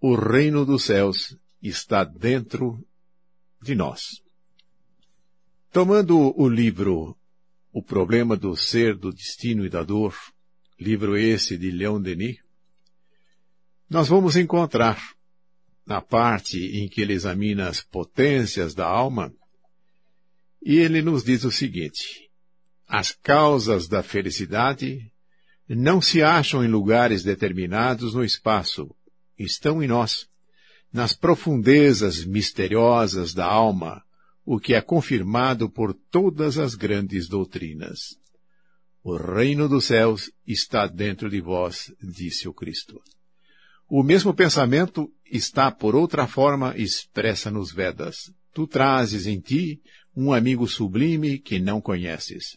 o reino dos céus está dentro de nós. Tomando o livro O Problema do Ser, do Destino e da Dor, livro esse de Leon Denis, nós vamos encontrar, na parte em que ele examina as potências da alma, e ele nos diz o seguinte, as causas da felicidade não se acham em lugares determinados no espaço, estão em nós, nas profundezas misteriosas da alma, o que é confirmado por todas as grandes doutrinas. O reino dos céus está dentro de vós, disse o Cristo. O mesmo pensamento está, por outra forma, expressa nos Vedas. Tu trazes em ti um amigo sublime que não conheces.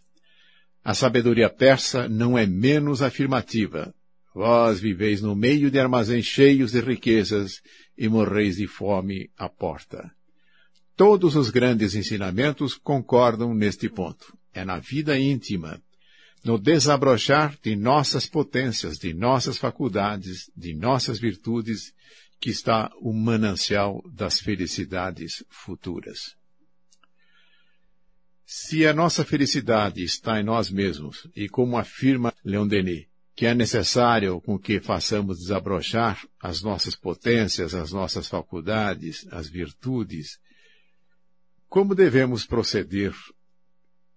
A sabedoria persa não é menos afirmativa. Vós viveis no meio de armazéns cheios de riquezas e morreis de fome à porta. Todos os grandes ensinamentos concordam neste ponto. É na vida íntima, no desabrochar de nossas potências, de nossas faculdades, de nossas virtudes, que está o manancial das felicidades futuras. Se a nossa felicidade está em nós mesmos, e como afirma Leon Denis, que é necessário com que façamos desabrochar as nossas potências, as nossas faculdades, as virtudes, como devemos proceder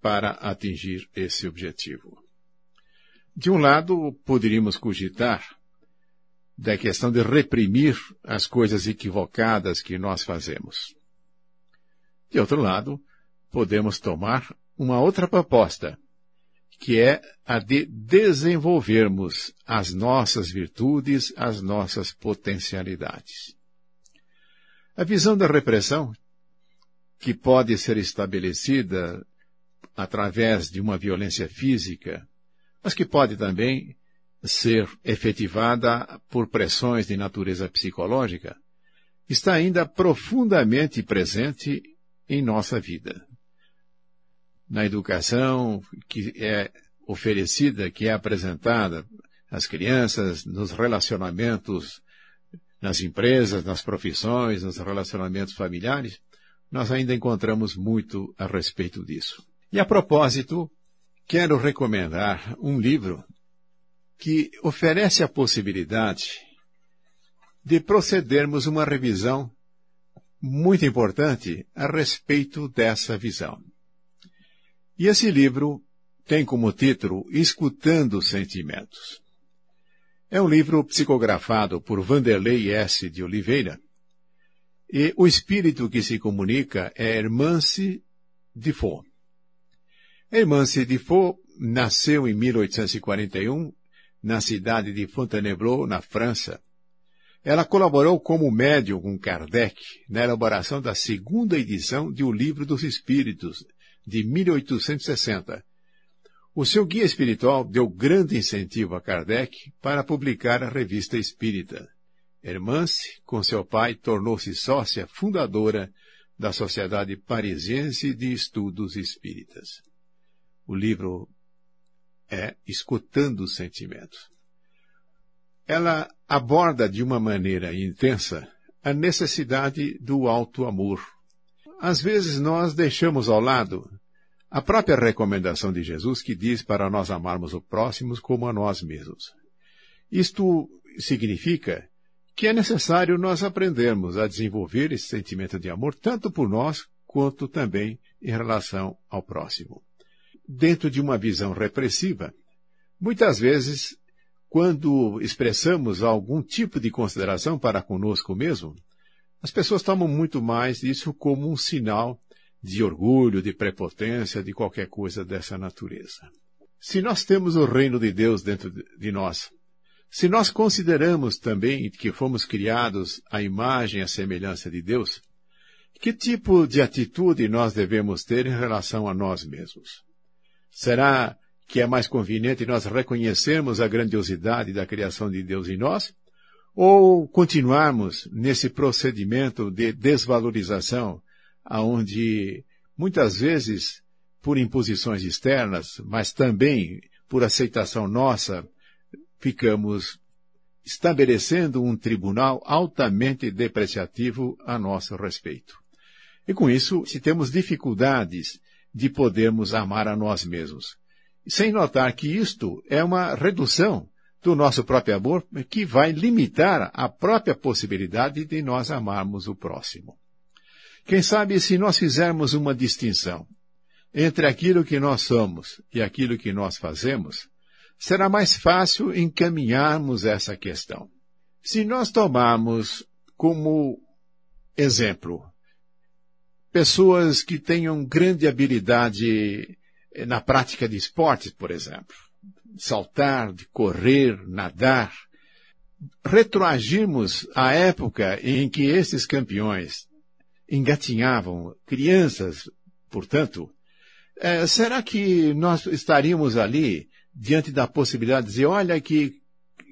para atingir esse objetivo? De um lado, poderíamos cogitar da questão de reprimir as coisas equivocadas que nós fazemos. De outro lado, podemos tomar uma outra proposta, que é a de desenvolvermos as nossas virtudes, as nossas potencialidades. A visão da repressão, que pode ser estabelecida através de uma violência física, mas que pode também ser efetivada por pressões de natureza psicológica, está ainda profundamente presente em nossa vida na educação que é oferecida, que é apresentada às crianças, nos relacionamentos, nas empresas, nas profissões, nos relacionamentos familiares, nós ainda encontramos muito a respeito disso. E a propósito, quero recomendar um livro que oferece a possibilidade de procedermos uma revisão muito importante a respeito dessa visão. E esse livro tem como título Escutando Sentimentos. É um livro psicografado por Vanderlei S. de Oliveira, e o espírito que se comunica é Hermance Defoe. Hermance Defoe nasceu em 1841 na cidade de Fontainebleau, na França. Ela colaborou como médium com Kardec na elaboração da segunda edição de O Livro dos Espíritos, de 1860. O seu guia espiritual deu grande incentivo a Kardec para publicar a revista espírita. Hermance, com seu pai, tornou-se sócia fundadora da Sociedade Parisiense de Estudos Espíritas. O livro é Escutando os Sentimentos. Ela aborda de uma maneira intensa a necessidade do alto amor às vezes nós deixamos ao lado a própria recomendação de Jesus que diz para nós amarmos o próximo como a nós mesmos. Isto significa que é necessário nós aprendermos a desenvolver esse sentimento de amor tanto por nós quanto também em relação ao próximo. Dentro de uma visão repressiva, muitas vezes, quando expressamos algum tipo de consideração para conosco mesmo, as pessoas tomam muito mais isso como um sinal de orgulho, de prepotência, de qualquer coisa dessa natureza. Se nós temos o reino de Deus dentro de nós, se nós consideramos também que fomos criados à imagem e à semelhança de Deus, que tipo de atitude nós devemos ter em relação a nós mesmos? Será que é mais conveniente nós reconhecermos a grandiosidade da criação de Deus em nós? Ou continuarmos nesse procedimento de desvalorização, aonde muitas vezes por imposições externas, mas também por aceitação nossa, ficamos estabelecendo um tribunal altamente depreciativo a nosso respeito. E com isso, se temos dificuldades de podermos amar a nós mesmos, sem notar que isto é uma redução do nosso próprio amor que vai limitar a própria possibilidade de nós amarmos o próximo. Quem sabe se nós fizermos uma distinção entre aquilo que nós somos e aquilo que nós fazemos, será mais fácil encaminharmos essa questão. Se nós tomarmos como exemplo pessoas que tenham grande habilidade na prática de esportes, por exemplo, saltar, de correr, nadar, retroagirmos à época em que esses campeões engatinhavam crianças, portanto, é, será que nós estaríamos ali diante da possibilidade de dizer, olha que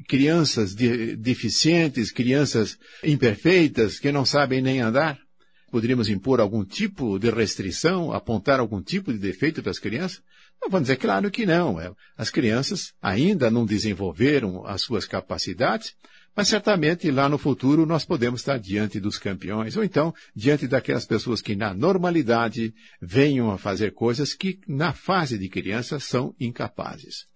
crianças de, deficientes, crianças imperfeitas, que não sabem nem andar? Poderíamos impor algum tipo de restrição, apontar algum tipo de defeito para as crianças? Vamos dizer, claro que não. É, as crianças ainda não desenvolveram as suas capacidades, mas certamente lá no futuro nós podemos estar diante dos campeões, ou então diante daquelas pessoas que na normalidade venham a fazer coisas que na fase de criança são incapazes.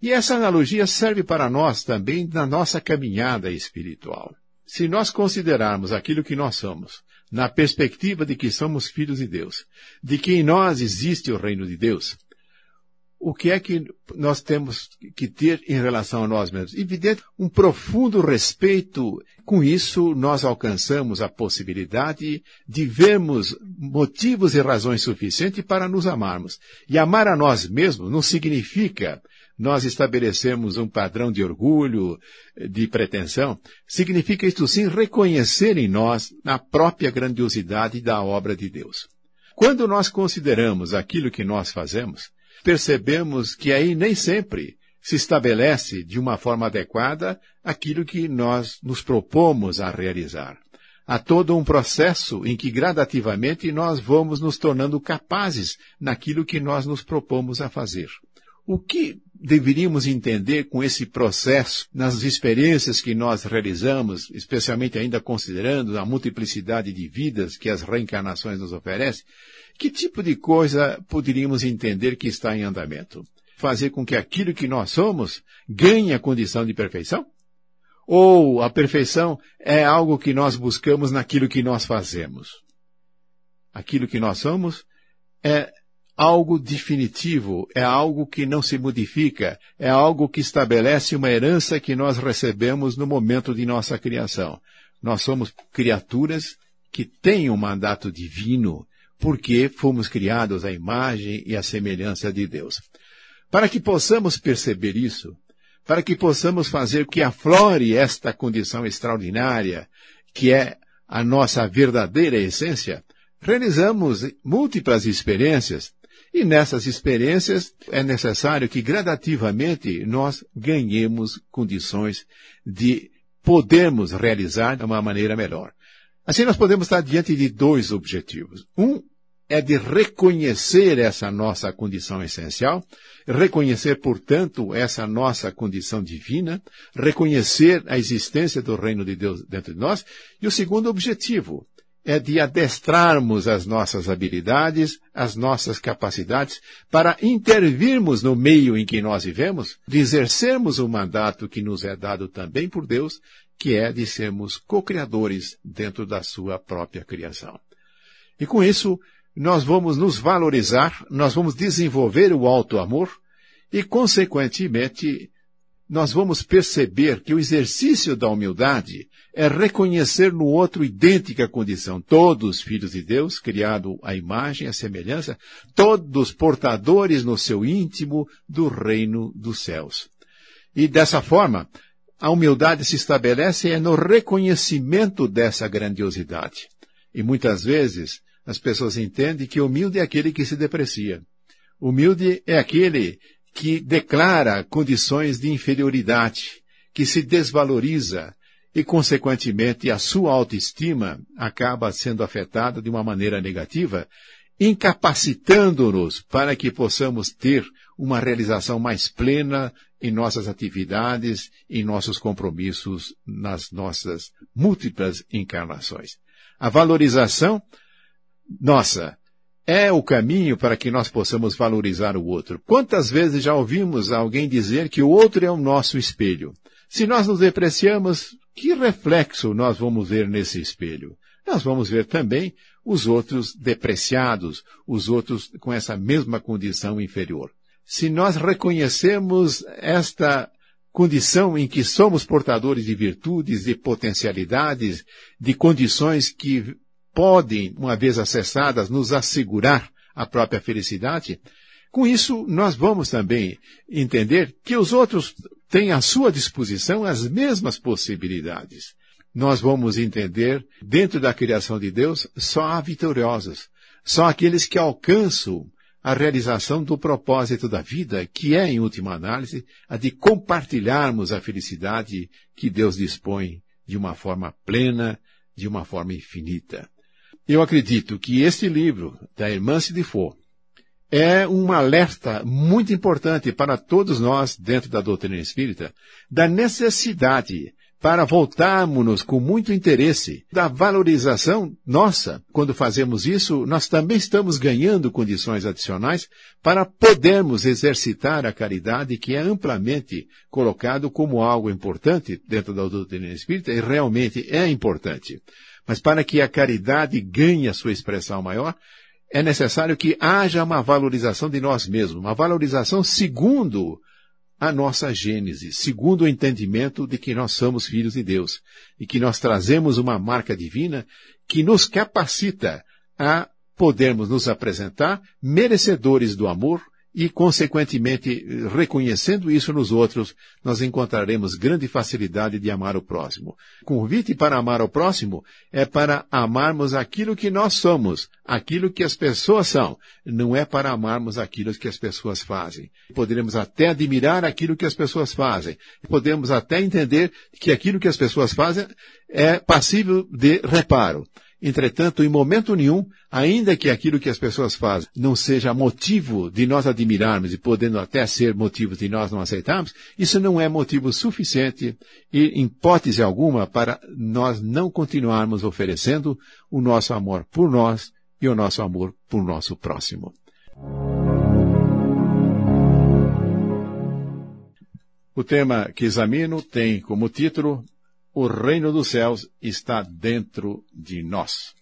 E essa analogia serve para nós também na nossa caminhada espiritual. Se nós considerarmos aquilo que nós somos, na perspectiva de que somos filhos de Deus, de que em nós existe o reino de Deus, o que é que nós temos que ter em relação a nós mesmos? Evidente, um profundo respeito. Com isso, nós alcançamos a possibilidade de vermos motivos e razões suficientes para nos amarmos. E amar a nós mesmos não significa nós estabelecemos um padrão de orgulho, de pretensão. Significa isto sim reconhecer em nós a própria grandiosidade da obra de Deus. Quando nós consideramos aquilo que nós fazemos, percebemos que aí nem sempre se estabelece de uma forma adequada aquilo que nós nos propomos a realizar. Há todo um processo em que gradativamente nós vamos nos tornando capazes naquilo que nós nos propomos a fazer. O que deveríamos entender com esse processo nas experiências que nós realizamos, especialmente ainda considerando a multiplicidade de vidas que as reencarnações nos oferecem? Que tipo de coisa poderíamos entender que está em andamento? Fazer com que aquilo que nós somos ganhe a condição de perfeição? Ou a perfeição é algo que nós buscamos naquilo que nós fazemos? Aquilo que nós somos é algo definitivo, é algo que não se modifica, é algo que estabelece uma herança que nós recebemos no momento de nossa criação. Nós somos criaturas que têm um mandato divino, porque fomos criados à imagem e à semelhança de Deus. Para que possamos perceber isso, para que possamos fazer que aflore esta condição extraordinária, que é a nossa verdadeira essência, realizamos múltiplas experiências, e nessas experiências é necessário que gradativamente nós ganhemos condições de podermos realizar de uma maneira melhor. Assim nós podemos estar diante de dois objetivos. Um é de reconhecer essa nossa condição essencial, reconhecer, portanto, essa nossa condição divina, reconhecer a existência do reino de Deus dentro de nós. E o segundo objetivo é de adestrarmos as nossas habilidades, as nossas capacidades, para intervirmos no meio em que nós vivemos, de exercermos o mandato que nos é dado também por Deus, que é de sermos co-criadores dentro da sua própria criação. E com isso, nós vamos nos valorizar, nós vamos desenvolver o auto-amor e, consequentemente, nós vamos perceber que o exercício da humildade é reconhecer no outro idêntica condição. Todos filhos de Deus, criados à imagem à semelhança, todos portadores no seu íntimo do reino dos céus. E dessa forma, a humildade se estabelece é no reconhecimento dessa grandiosidade. E muitas vezes, as pessoas entendem que humilde é aquele que se deprecia. Humilde é aquele que declara condições de inferioridade, que se desvaloriza e, consequentemente, a sua autoestima acaba sendo afetada de uma maneira negativa, incapacitando-nos para que possamos ter uma realização mais plena em nossas atividades, em nossos compromissos, nas nossas múltiplas encarnações. A valorização nossa é o caminho para que nós possamos valorizar o outro. Quantas vezes já ouvimos alguém dizer que o outro é o nosso espelho? Se nós nos depreciamos, que reflexo nós vamos ver nesse espelho? Nós vamos ver também os outros depreciados, os outros com essa mesma condição inferior. Se nós reconhecemos esta condição em que somos portadores de virtudes, de potencialidades, de condições que podem, uma vez acessadas, nos assegurar a própria felicidade, com isso nós vamos também entender que os outros têm à sua disposição as mesmas possibilidades nós vamos entender, dentro da criação de Deus, só há vitoriosos. Só aqueles que alcançam a realização do propósito da vida, que é, em última análise, a de compartilharmos a felicidade que Deus dispõe de uma forma plena, de uma forma infinita. Eu acredito que este livro, da irmã Sidifo, é um alerta muito importante para todos nós, dentro da doutrina espírita, da necessidade para voltarmos com muito interesse da valorização nossa. Quando fazemos isso, nós também estamos ganhando condições adicionais para podermos exercitar a caridade que é amplamente colocado como algo importante dentro da doutrina espírita e realmente é importante. Mas para que a caridade ganhe a sua expressão maior, é necessário que haja uma valorização de nós mesmos, uma valorização segundo a nossa gênese, segundo o entendimento de que nós somos filhos de Deus e que nós trazemos uma marca divina que nos capacita a podermos nos apresentar merecedores do amor e, consequentemente, reconhecendo isso nos outros, nós encontraremos grande facilidade de amar o próximo. O convite para amar o próximo é para amarmos aquilo que nós somos, aquilo que as pessoas são, não é para amarmos aquilo que as pessoas fazem. Poderemos até admirar aquilo que as pessoas fazem, podemos até entender que aquilo que as pessoas fazem é passível de reparo. Entretanto, em momento nenhum, ainda que aquilo que as pessoas fazem não seja motivo de nós admirarmos e podendo até ser motivo de nós não aceitarmos, isso não é motivo suficiente e, hipótese alguma, para nós não continuarmos oferecendo o nosso amor por nós e o nosso amor por nosso próximo. O tema que examino tem como título o reino dos céus está dentro de nós.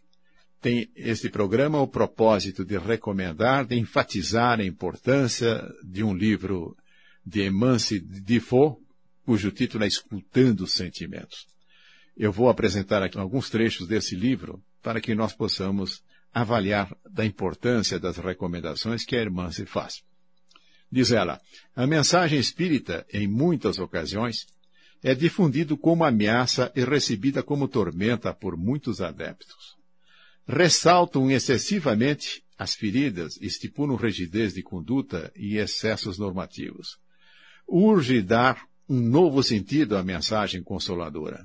Tem este programa o propósito de recomendar, de enfatizar a importância de um livro de Emance Defoe, cujo título é Escutando os Sentimentos. Eu vou apresentar aqui alguns trechos desse livro para que nós possamos avaliar da importância das recomendações que a irmã se faz. Diz ela, a mensagem espírita, em muitas ocasiões, é difundido como ameaça e recebida como tormenta por muitos adeptos. Ressaltam excessivamente as feridas, estipulam rigidez de conduta e excessos normativos. Urge dar um novo sentido à mensagem consoladora.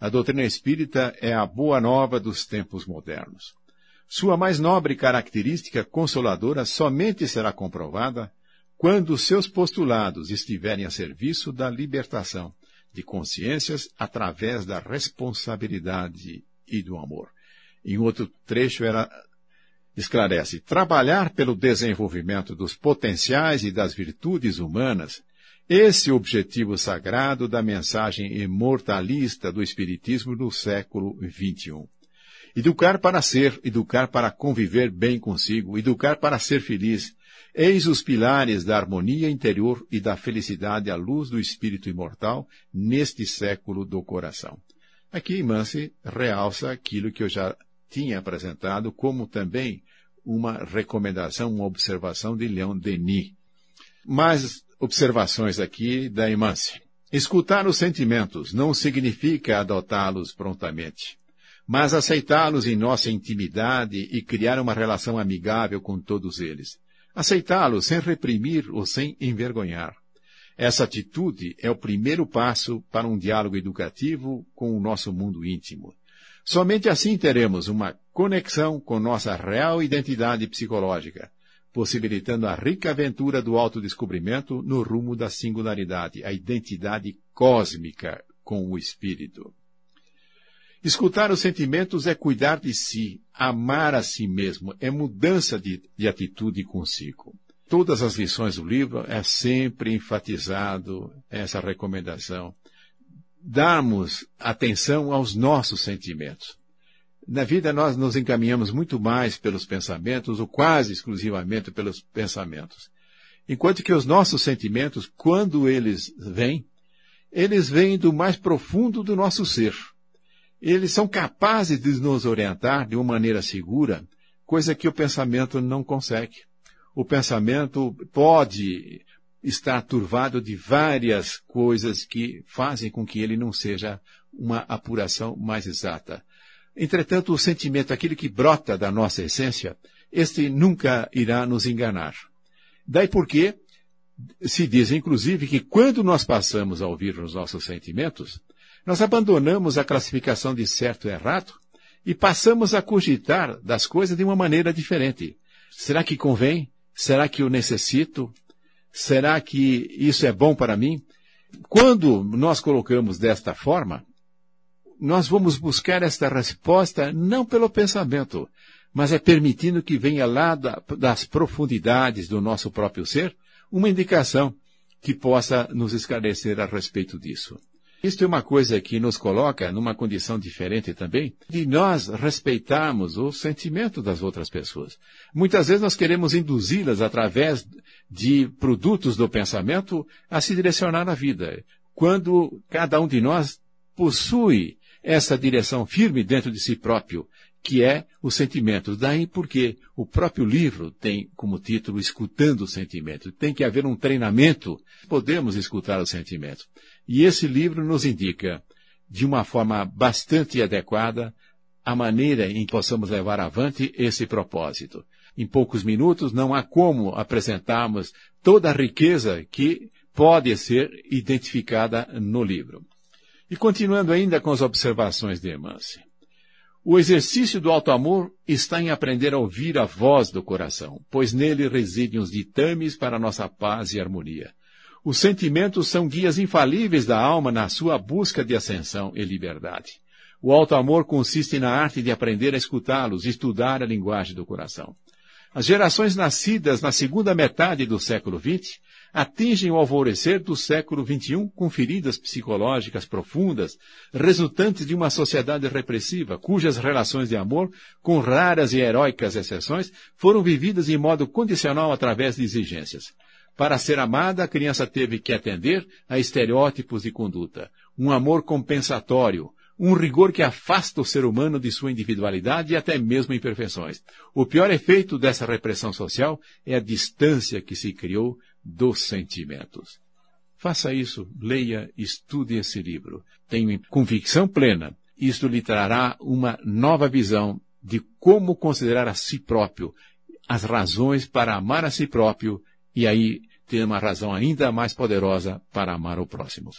A doutrina espírita é a boa nova dos tempos modernos. Sua mais nobre característica consoladora somente será comprovada quando seus postulados estiverem a serviço da libertação de consciências através da responsabilidade e do amor. Em outro trecho ela esclarece, trabalhar pelo desenvolvimento dos potenciais e das virtudes humanas, esse objetivo sagrado da mensagem imortalista do Espiritismo no século XXI. Educar para ser, educar para conviver bem consigo, educar para ser feliz, Eis os pilares da harmonia interior e da felicidade à luz do espírito imortal neste século do coração. Aqui Mance realça aquilo que eu já tinha apresentado como também uma recomendação, uma observação de Leon Denis. Mais observações aqui da Imance. Escutar os sentimentos não significa adotá-los prontamente, mas aceitá-los em nossa intimidade e criar uma relação amigável com todos eles aceitá-lo sem reprimir ou sem envergonhar. Essa atitude é o primeiro passo para um diálogo educativo com o nosso mundo íntimo. Somente assim teremos uma conexão com nossa real identidade psicológica, possibilitando a rica aventura do autodescobrimento no rumo da singularidade, a identidade cósmica com o espírito. Escutar os sentimentos é cuidar de si, amar a si mesmo, é mudança de, de atitude consigo. Todas as lições do livro é sempre enfatizado essa recomendação. Darmos atenção aos nossos sentimentos. Na vida nós nos encaminhamos muito mais pelos pensamentos, ou quase exclusivamente pelos pensamentos. Enquanto que os nossos sentimentos, quando eles vêm, eles vêm do mais profundo do nosso ser. Eles são capazes de nos orientar de uma maneira segura, coisa que o pensamento não consegue. O pensamento pode estar turvado de várias coisas que fazem com que ele não seja uma apuração mais exata. Entretanto, o sentimento, aquele que brota da nossa essência, este nunca irá nos enganar. Daí porque se diz, inclusive, que quando nós passamos a ouvir os nossos sentimentos, nós abandonamos a classificação de certo e errado e passamos a cogitar das coisas de uma maneira diferente. Será que convém? Será que eu necessito? Será que isso é bom para mim? Quando nós colocamos desta forma, nós vamos buscar esta resposta não pelo pensamento, mas é permitindo que venha lá da, das profundidades do nosso próprio ser uma indicação que possa nos esclarecer a respeito disso. Isto é uma coisa que nos coloca numa condição diferente também, de nós respeitarmos o sentimento das outras pessoas. Muitas vezes nós queremos induzi-las através de produtos do pensamento a se direcionar na vida, quando cada um de nós possui essa direção firme dentro de si próprio, que é o sentimento. Daí porque o próprio livro tem como título Escutando o Sentimento. Tem que haver um treinamento. Podemos escutar o sentimento. E esse livro nos indica, de uma forma bastante adequada, a maneira em que possamos levar avante esse propósito. Em poucos minutos não há como apresentarmos toda a riqueza que pode ser identificada no livro. E continuando ainda com as observações de Emance. O exercício do alto amor está em aprender a ouvir a voz do coração, pois nele residem os ditames para nossa paz e harmonia. Os sentimentos são guias infalíveis da alma na sua busca de ascensão e liberdade. O alto amor consiste na arte de aprender a escutá-los, estudar a linguagem do coração. As gerações nascidas na segunda metade do século XX atingem o alvorecer do século XXI com feridas psicológicas profundas, resultantes de uma sociedade repressiva, cujas relações de amor, com raras e heróicas exceções, foram vividas em modo condicional através de exigências. Para ser amada, a criança teve que atender a estereótipos de conduta, um amor compensatório, um rigor que afasta o ser humano de sua individualidade e até mesmo imperfeições. O pior efeito dessa repressão social é a distância que se criou dos sentimentos. Faça isso, leia, estude esse livro. Tenho convicção plena. Isto lhe trará uma nova visão de como considerar a si próprio, as razões para amar a si próprio e aí ter uma razão ainda mais poderosa para amar o próximo.